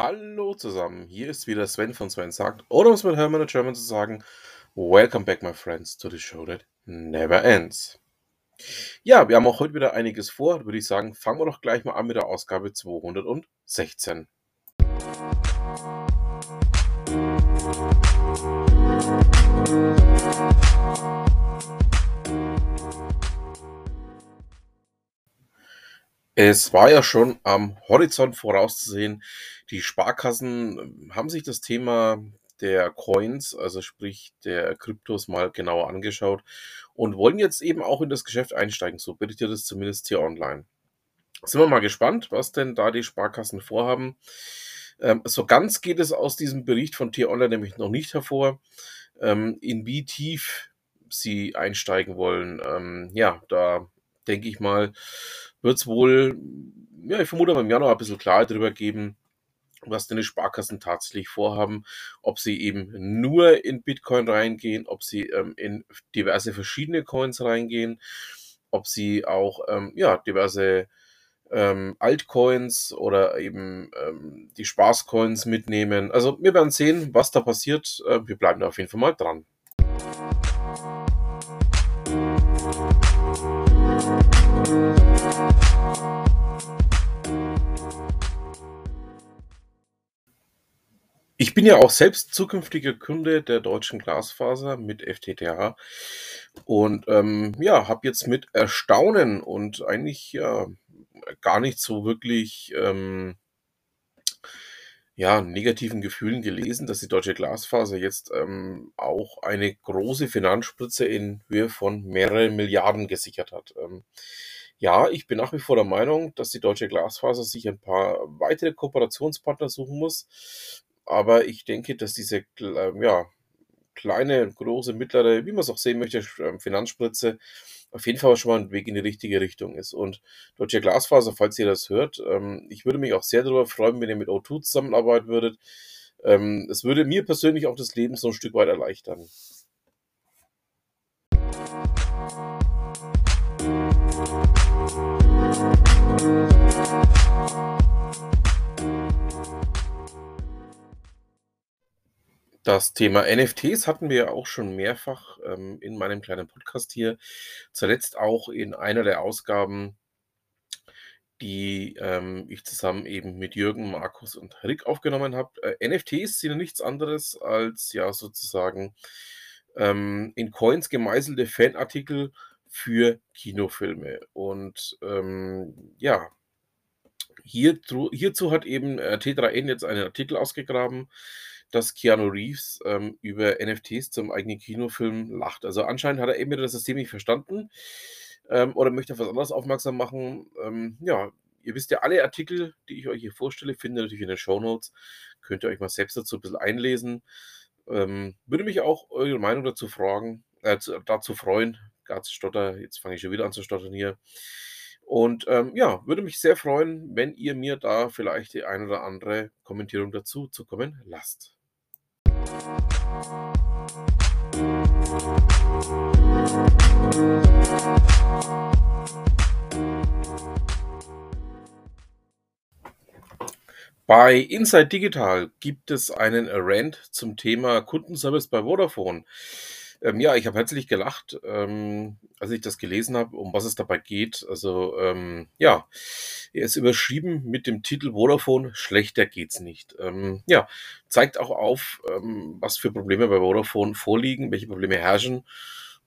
Hallo zusammen, hier ist wieder Sven von Sven sagt, oder um es mit Hermann und German zu sagen, Welcome back my friends to the show that never ends. Ja, wir haben auch heute wieder einiges vor, würde ich sagen, fangen wir doch gleich mal an mit der Ausgabe 216. Es war ja schon am Horizont vorauszusehen, die Sparkassen ähm, haben sich das Thema der Coins, also sprich der Kryptos, mal genauer angeschaut und wollen jetzt eben auch in das Geschäft einsteigen. So berichtet es zumindest hier online. Sind wir mal gespannt, was denn da die Sparkassen vorhaben. Ähm, so ganz geht es aus diesem Bericht von T-Online nämlich noch nicht hervor, ähm, in wie tief sie einsteigen wollen. Ähm, ja, da denke ich mal, wird es wohl, ja, ich vermute im Januar ein bisschen Klarheit darüber geben, was denn die Sparkassen tatsächlich vorhaben, ob sie eben nur in Bitcoin reingehen, ob sie ähm, in diverse verschiedene Coins reingehen, ob sie auch ähm, ja, diverse ähm, Altcoins oder eben ähm, die Spaßcoins mitnehmen. Also wir werden sehen, was da passiert. Äh, wir bleiben da auf jeden Fall mal dran. Bin ja auch selbst zukünftiger Kunde der Deutschen Glasfaser mit FTTH und ähm, ja, habe jetzt mit Erstaunen und eigentlich ja gar nicht so wirklich ähm, ja, negativen Gefühlen gelesen, dass die Deutsche Glasfaser jetzt ähm, auch eine große Finanzspritze in Höhe von mehreren Milliarden gesichert hat. Ähm, ja, ich bin nach wie vor der Meinung, dass die Deutsche Glasfaser sich ein paar weitere Kooperationspartner suchen muss aber ich denke, dass diese ähm, ja, kleine, große, mittlere, wie man es auch sehen möchte, ähm, Finanzspritze auf jeden Fall schon mal ein Weg in die richtige Richtung ist. Und Deutsche Glasfaser, falls ihr das hört, ähm, ich würde mich auch sehr darüber freuen, wenn ihr mit O2 zusammenarbeiten würdet. Es würde mir persönlich auch das Leben so ein Stück weit erleichtern. Das Thema NFTs hatten wir ja auch schon mehrfach ähm, in meinem kleinen Podcast hier. Zuletzt auch in einer der Ausgaben, die ähm, ich zusammen eben mit Jürgen, Markus und Rick aufgenommen habe. Äh, NFTs sind nichts anderes als ja sozusagen ähm, in Coins gemeißelte Fanartikel für Kinofilme. Und ähm, ja, hierzu, hierzu hat eben äh, T3N jetzt einen Artikel ausgegraben dass Keanu Reeves ähm, über NFTs zum eigenen Kinofilm lacht. Also anscheinend hat er eben das System nicht verstanden ähm, oder möchte auf was anderes aufmerksam machen. Ähm, ja, ihr wisst ja, alle Artikel, die ich euch hier vorstelle, findet ihr natürlich in den Show Notes. Könnt ihr euch mal selbst dazu ein bisschen einlesen. Ähm, würde mich auch eure Meinung dazu fragen, äh, dazu freuen. Ganz stotter, jetzt fange ich schon wieder an zu stottern hier. Und ähm, ja, würde mich sehr freuen, wenn ihr mir da vielleicht die ein oder andere Kommentierung dazu zukommen lasst. Bei Inside Digital gibt es einen Rant zum Thema Kundenservice bei Vodafone. Ähm, ja, ich habe herzlich gelacht, ähm, als ich das gelesen habe, um was es dabei geht. Also ähm, ja, er ist überschrieben mit dem Titel Vodafone, schlechter geht's nicht. Ähm, ja, zeigt auch auf, ähm, was für Probleme bei Vodafone vorliegen, welche Probleme herrschen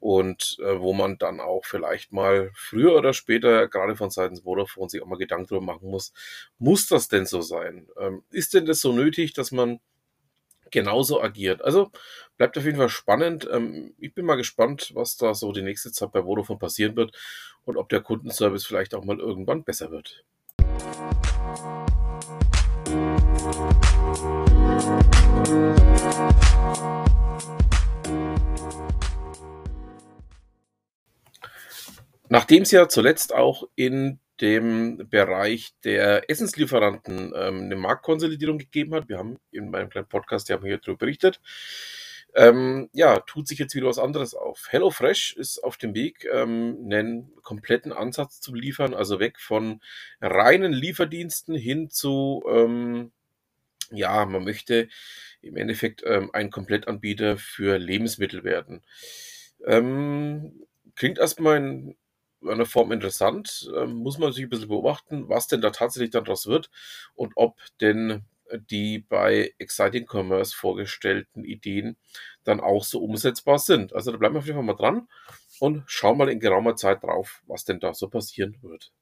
und äh, wo man dann auch vielleicht mal früher oder später, gerade von Seiten Vodafone, sich auch mal Gedanken darüber machen muss, muss das denn so sein? Ähm, ist denn das so nötig, dass man genauso agiert. Also bleibt auf jeden Fall spannend. Ähm, ich bin mal gespannt, was da so die nächste Zeit bei Vodafone passieren wird und ob der Kundenservice vielleicht auch mal irgendwann besser wird. Nachdem es ja zuletzt auch in dem Bereich der Essenslieferanten ähm, eine Marktkonsolidierung gegeben hat. Wir haben in meinem kleinen Podcast, ja hier darüber berichtet. Ähm, ja, tut sich jetzt wieder was anderes auf. HelloFresh ist auf dem Weg, ähm, einen kompletten Ansatz zu liefern, also weg von reinen Lieferdiensten hin zu ähm, Ja, man möchte im Endeffekt, ähm, ein Komplettanbieter für Lebensmittel werden. Ähm, klingt erst mal in einer Form interessant, ähm, muss man natürlich 'n bisschen beobachten, was denn da tatsächlich dann draus wird und ob denn, äh, die bei Exciting Commerce vorgestellten Ideen dann auch so umsetzbar sind. Also, da bleiben wir auf jeden Fall mal dran und schauen mal in geraumer Zeit drauf, was denn da so passieren wird.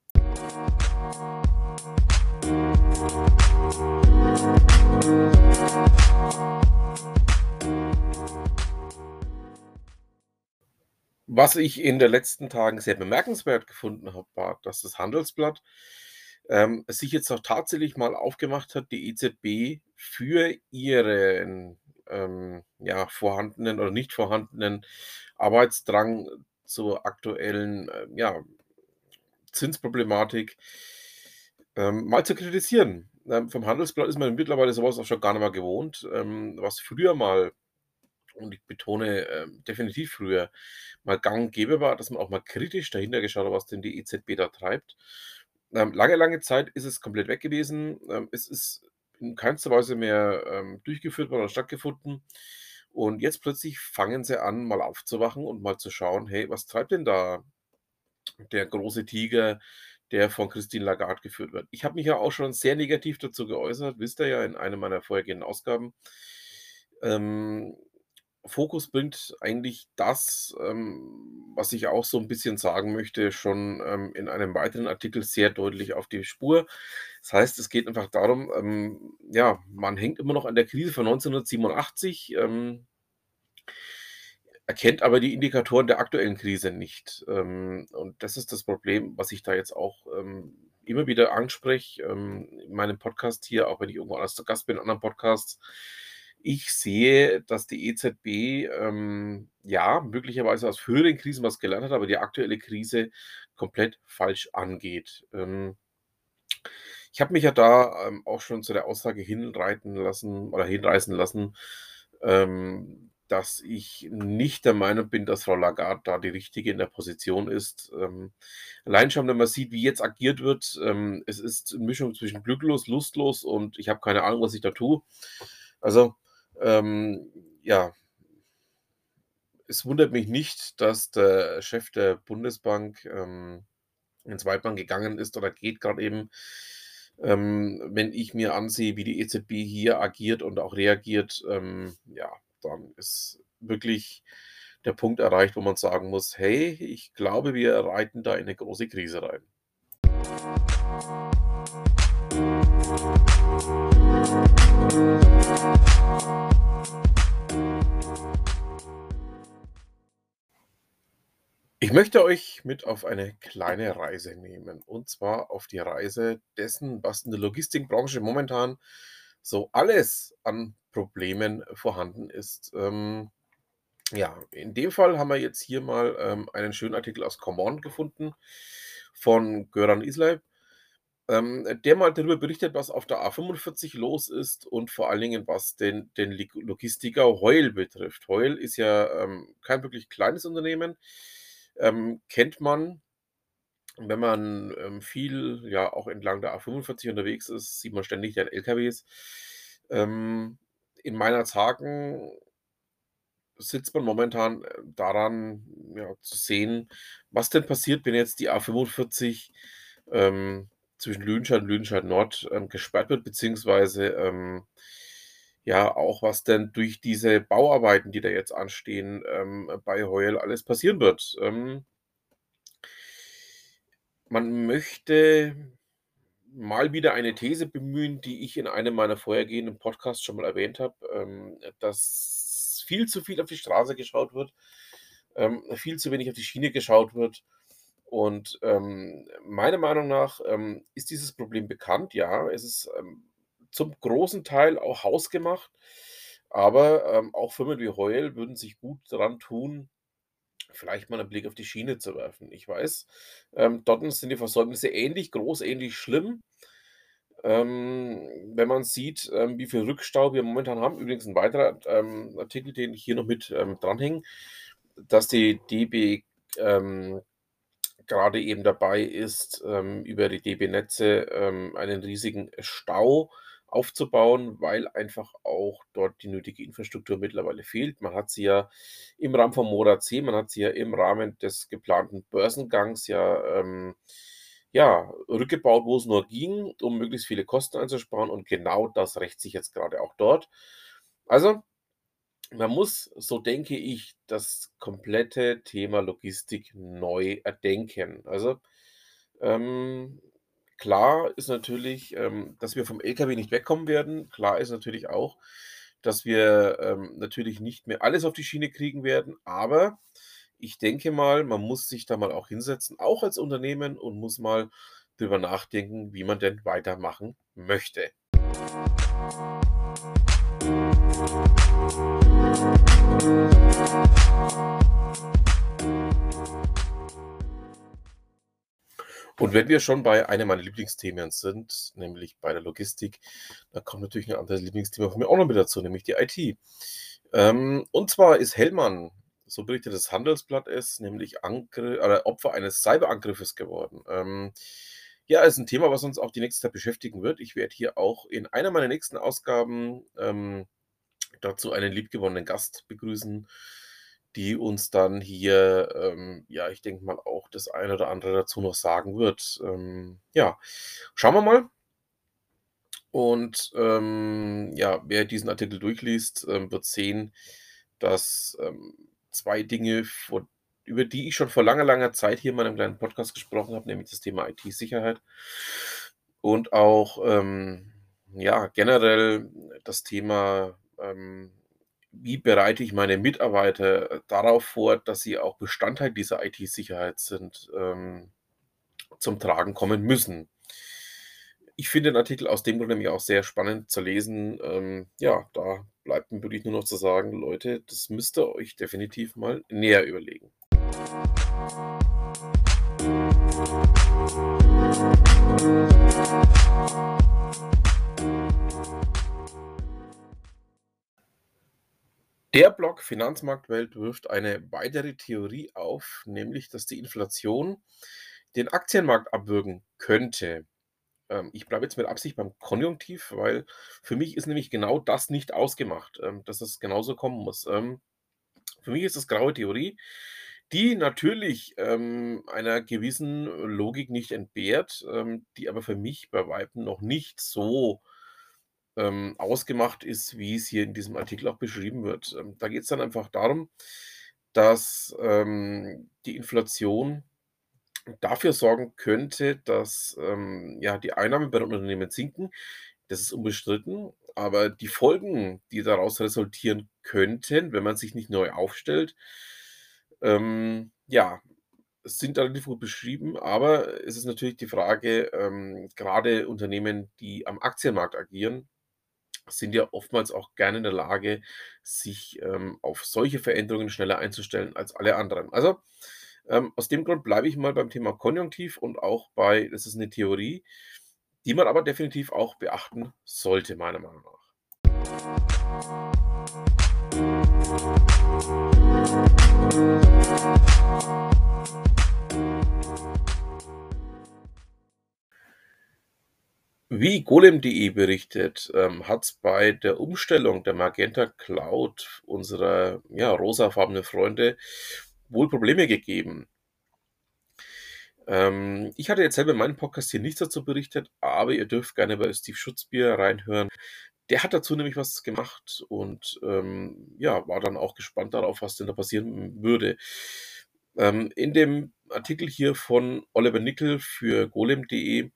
Was ich in den letzten Tagen sehr bemerkenswert gefunden habe, war, dass das Handelsblatt, ähm, sich jetzt auch tatsächlich mal aufgemacht hat, die EZB für ihren, ähm, ja, vorhandenen oder nicht vorhandenen Arbeitsdrang zur aktuellen, ähm, ja, Zinsproblematik ähm, mal zu kritisieren. Ähm, vom Handelsblatt ist man mittlerweile so was auch schon gar nicht mehr gewohnt, ähm, was früher mal und ich betone, ähm, definitiv früher mal gang und gäbe war, dass man auch mal kritisch dahinter geschaut hat, was denn die EZB da treibt. Ähm, lange, lange Zeit ist es komplett weg gewesen. Ähm, es ist in keinster Weise mehr, ähm, durchgeführt worden oder stattgefunden. Und jetzt plötzlich fangen sie an, mal aufzuwachen und mal zu schauen: „Hey, was treibt denn da der große Tiger, der von Christine Lagarde geführt wird?“ Ich habe mich ja auch schon sehr negativ dazu geäußert, wisst ihr ja in einer meiner vorhergehenden Ausgaben. Ähm, Fokus bringt eigentlich das, ähm, was ich auch so 'n bisschen sagen möchte, schon, ähm, in einem weiteren Artikel sehr deutlich auf die Spur. Das heißt, es geht einfach darum, ähm, ja, man hängt immer noch an der Krise von 1987, ähm erkennt aber die Indikatoren der aktuellen Krise nicht. Ähm, und das ist das Problem, was ich da jetzt auch, ähm, immer wieder anspreche, in meinem Podcast hier, auch wenn ich irgendwo anders zu Gast bin in anderen Podcasts. Ich sehe, dass die EZB, ähm, ja, möglicherweise aus früheren Krisen was gelernt hat, aber die aktuelle Krise komplett falsch angeht. Ähm ich habe mich ja da, ähm, auch schon zu der Aussage hinreiten lassen oder hinreißen lassen, ähm, dass ich nicht der Meinung bin, dass Frau Lagarde da die Richtige in der Position ist. Ähm, allein schon, wenn man sieht, wie jetzt agiert wird, ähm, es ist 'ne Mischung zwischen glücklos, lustlos und ich habe keine Ahnung, was ich da tue. Also, ähm, ja es wundert mich nicht, dass der Chef der Bundesbank, ähm, ins Weidmann gegangen ist oder geht grad eben. Ähm, wenn ich mir ansehe, wie die EZB hier agiert und auch reagiert, ähm, ja, dann ist wirklich der Punkt erreicht, wo man sagen muss: „Hey, ich glaube, wir reiten da in 'ne große Krise rein.“ Ich möchte euch mit auf eine kleine Reise nehmen, und zwar auf die Reise dessen, was in der Logistikbranche momentan so alles an Problemen vorhanden ist. Ähm, ja, in dem Fall haben wir jetzt hier mal, ähm, einen schönen Artikel aus Command gefunden von Göran Isler, ähm, der mal darüber berichtet, was auf der A45 los ist und vor allen Dingen, was den den Logistiker Heul betrifft. Heul ist ja, ähm, kein wirklich kleines Unternehmen, ähm, kennt man wenn man, ähm, viel, ja, auch entlang der A45 unterwegs ist, sieht man ständig deren LKWs. Ähm, in Meinerzhagen sitzt man momentan, äh, daran, ja, zu sehen, was denn passiert, wenn jetzt die A45, ähm, zwischen Lüdenscheid und Lüdenscheid Nord, ähm, gesperrt wird, beziehungsweise, ähm, ja, auch was denn durch diese Bauarbeiten, die da jetzt anstehen, ähm, bei Heul alles passieren wird. Ähm man möchte mal wieder eine These bemühen, die ich in einem meiner vorhergehenden Podcasts schon mal erwähnt habe, ähm, dass viel zu viel auf die Straße geschaut wird, ähm, viel zu wenig auf die Schiene geschaut wird. Und, ähm, meiner Meinung nach, ähm, ist dieses Problem bekannt. Ja, es ist, zum großen Teil auch hausgemacht, aber, ähm, auch Firmen wie Heul würden sich gut daran tun, vielleicht mal 'nen Blick auf die Schiene zu werfen. Ich weiß, ähm, dorten sind die Versäumnisse ähnlich groß, ähnlich schlimm. Ähm, wenn man sieht, ähm, wie viel Rückstau wir momentan haben übrigens 'n weiterer, ähm, Artikel, den ich hier noch mit, ähm, dranhänge, dass die DB, ähm, grade eben dabei ist, ähm, über die DB Netze, ähm, einen riesigen Stau aufzubauen, weil einfach auch dort die nötige Infrastruktur mittlerweile fehlt. Man hat sie ja im Rahmen von Mora C, man hat sie ja im Rahmen des geplanten Börsengangs ja, ähm, ja, rückgebaut, wo es nur ging, um möglichst viele Kosten einzusparen und genau das rächt sich jetzt gerade auch dort. Also, man muss, so denke ich, das komplette Thema Logistik neu erdenken. Also, ähm, klar ist natürlich, ähm, dass wir vom LKW nicht wegkommen werden. Klar ist natürlich auch, dass wir, ähm, natürlich nicht mehr alles auf die Schiene kriegen werden, aber ich denke mal, man muss sich da mal auch hinsetzen, auch als Unternehmen und muss mal drüber nachdenken, wie man denn weitermachen möchte. Und wenn wir schon bei einem meiner Lieblingsthemen sind, nämlich bei der Logistik, da kommt natürlich ein anderes Lieblingsthema von mir auch noch mit dazu, nämlich die IT. Ähm, und zwar ist Hellmann, so berichtet das Handelsblatt es, nämlich Angr oder Opfer eines Cyberangriffes geworden. Ähm, ja, ist ein Thema, was uns auch die nächste Zeit beschäftigen wird. Ich werde hier auch in einer meiner nächsten Ausgaben ähm, dazu einen liebgewonnenen Gast begrüßen, die uns dann hier, ähm, ja, ich denke mal auch das eine oder andere dazu noch sagen wird. Ähm, ja, schauen wir mal. Und ähm, ja, wer diesen Artikel durchliest, ähm, wird sehen, dass ähm, zwei Dinge, vor, über die ich schon vor langer, langer Zeit hier in meinem kleinen Podcast gesprochen habe, nämlich das Thema IT-Sicherheit und auch ähm, ja, generell das Thema wie bereite ich meine Mitarbeiter äh, darauf vor, dass sie auch Bestandteil dieser IT-Sicherheit sind, ähm, zum Tragen kommen müssen. Ich finde den Artikel aus dem Grund nämlich auch sehr spannend zu lesen. Ähm, ja, da bleibt mir wirklich nur noch zu sagen, Leute, das müsst ihr euch definitiv mal näher überlegen. Der Blog Finanzmarktwelt wirft eine weitere Theorie auf, nämlich dass die Inflation den Aktienmarkt abwürgen könnte. Ähm, ich bleibe jetzt mit Absicht beim Konjunktiv, weil für mich ist nämlich genau das nicht ausgemacht, ähm, dass es genauso kommen muss. Ähm, für mich ist das graue Theorie, die natürlich einer gewissen Logik nicht entbehrt, die aber für mich bei Weitem noch nicht so ähm, ausgemacht ist, wie es hier in diesem Artikel auch beschrieben wird. Ähm, da geht es dann einfach darum, dass ähm, die Inflation dafür sorgen könnte, dass ähm, ja, die Einnahmen bei den Unternehmen sinken. Das ist unbestritten, aber die Folgen, die daraus resultieren könnten, wenn man sich nicht neu aufstellt, ähm, ja, sind relativ gut beschrieben, aber es ist natürlich die Frage, ähm, gerade Unternehmen, die am Aktienmarkt agieren, sind ja oftmals auch gerne in der Lage, sich, ähm, auf solche Veränderungen schneller einzustellen als alle anderen. Also, ähm, aus dem Grund bleibe ich mal beim Thema Konjunktiv und auch bei das ist eine Theorie, die man aber definitiv auch beachten sollte, meiner Meinung nach. Wie golem.de berichtet, ähm, hat es bei der Umstellung der Magenta Cloud unserer ja, rosafarbenen Freunde wohl Probleme gegeben. Ähm, ich hatte jetzt selber in meinem Podcast hier nichts dazu berichtet, aber ihr dürft gerne bei Steve Schutzbier reinhören. Der hat dazu nämlich was gemacht und ähm, ja, war dann auch gespannt darauf, was denn da passieren würde. Ähm, in dem Artikel hier von Oliver Nickel für golem.de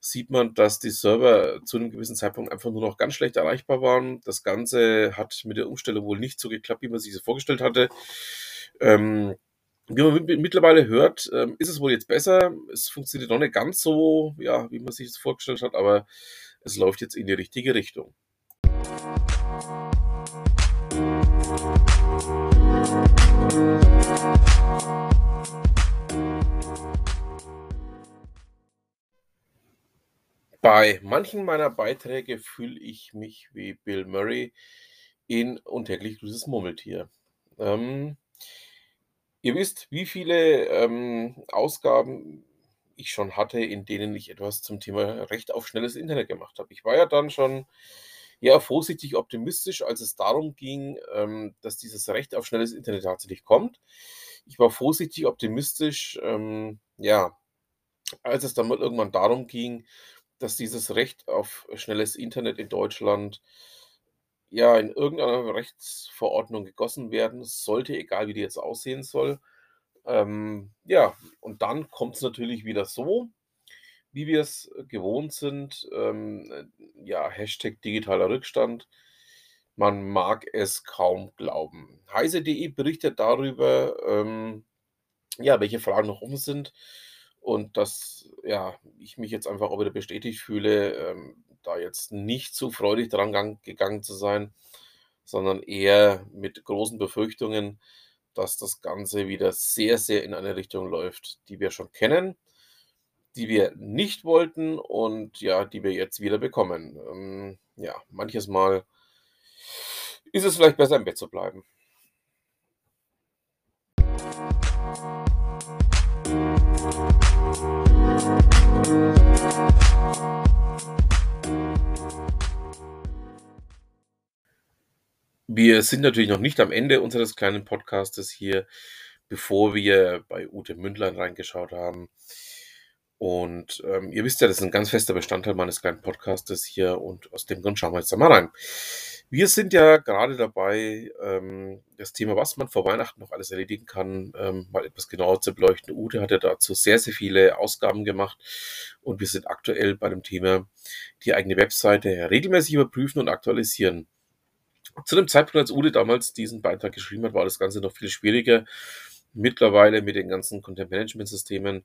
sieht man, dass die Server zu einem gewissen Zeitpunkt einfach nur noch ganz schlecht erreichbar waren. Das Ganze hat mit der Umstellung wohl nicht so geklappt, wie man sich das vorgestellt hatte. Ähm, wie man mittlerweile hört, ähm, ist es wohl jetzt besser. Es funktioniert noch nicht ganz so, ja, wie man sich das vorgestellt hat, aber es läuft jetzt in die richtige Richtung. Bei manchen meiner Beiträge fühle ich mich wie Bill Murray in „Und täglich grüßt das Murmeltier“. Ähm, ihr wisst, wie viele, ähm, Ausgaben ich schon hatte, in denen ich etwas zum Thema Recht auf schnelles Internet gemacht habe. Ich war ja dann schon, ja, vorsichtig optimistisch, als es darum ging, ähm, dass dieses Recht auf schnelles Internet tatsächlich kommt. Ich war vorsichtig optimistisch, ähm, ja, als es dann mal irgendwann darum ging, dass dieses Recht auf schnelles Internet in Deutschland ja in irgendeiner Rechtsverordnung gegossen werden sollte, egal wie die jetzt aussehen soll. Ähm, ja, und dann kommt es natürlich wieder so, wie wir es gewohnt sind. Ähm, äh, ja, Hashtag digitaler Rückstand. Man mag es kaum glauben. Heise.de berichtet darüber, ähm, ja, welche Fragen noch offen sind und dass, ja, ich mich jetzt einfach auch wieder bestätigt fühle, ähm, da jetzt nicht so freudig dran gang gegangen zu sein, sondern eher mit großen Befürchtungen, dass das Ganze wieder sehr, sehr in eine Richtung läuft, die wir schon kennen, die wir nicht wollten und ja, die wir jetzt wieder bekommen. Ähm, ja, manches Mal ist es vielleicht besser, im Bett zu bleiben. Wir sind natürlich noch nicht am Ende unseres kleinen Podcastes hier, bevor wir bei Ute Mündlein reingeschaut haben. Und ähm, ihr wisst ja, das ist ein ganz fester Bestandteil meines kleinen Podcastes hier und aus dem Grund schauen wir jetzt da mal rein. Wir sind ja gerade dabei, ähm, das Thema, was man vor Weihnachten noch alles erledigen kann, ähm, mal etwas genauer zu beleuchten. Ute hat ja dazu sehr, sehr viele Ausgaben gemacht und wir sind aktuell bei dem Thema die eigene Webseite regelmäßig überprüfen und aktualisieren. Zu dem Zeitpunkt, als Ute damals diesen Beitrag geschrieben hat, war das Ganze noch viel schwieriger. Mittlerweile mit den ganzen Content-Management-Systemen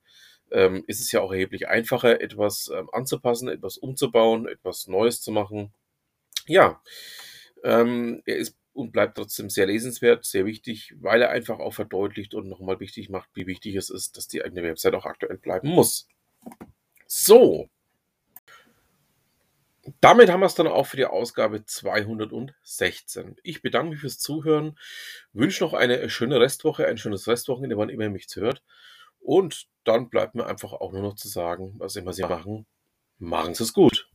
ähm, ist es ja auch erheblich einfacher, etwas ähm, anzupassen, etwas umzubauen, etwas Neues zu machen. Ja, ähm, er ist und bleibt trotzdem sehr lesenswert, sehr wichtig, weil er einfach auch verdeutlicht und nochmal wichtig macht, wie wichtig es ist, dass die eigene Website auch aktuell bleiben muss. So, damit haben wir es dann auch für die Ausgabe 216. Ich bedanke mich fürs Zuhören, wünsche noch eine schöne Restwoche, ein schönes Restwochenende, wann immer ihr mich zuhört. Und dann bleibt mir einfach auch nur noch zu sagen, was immer Sie machen, machen Sie es gut.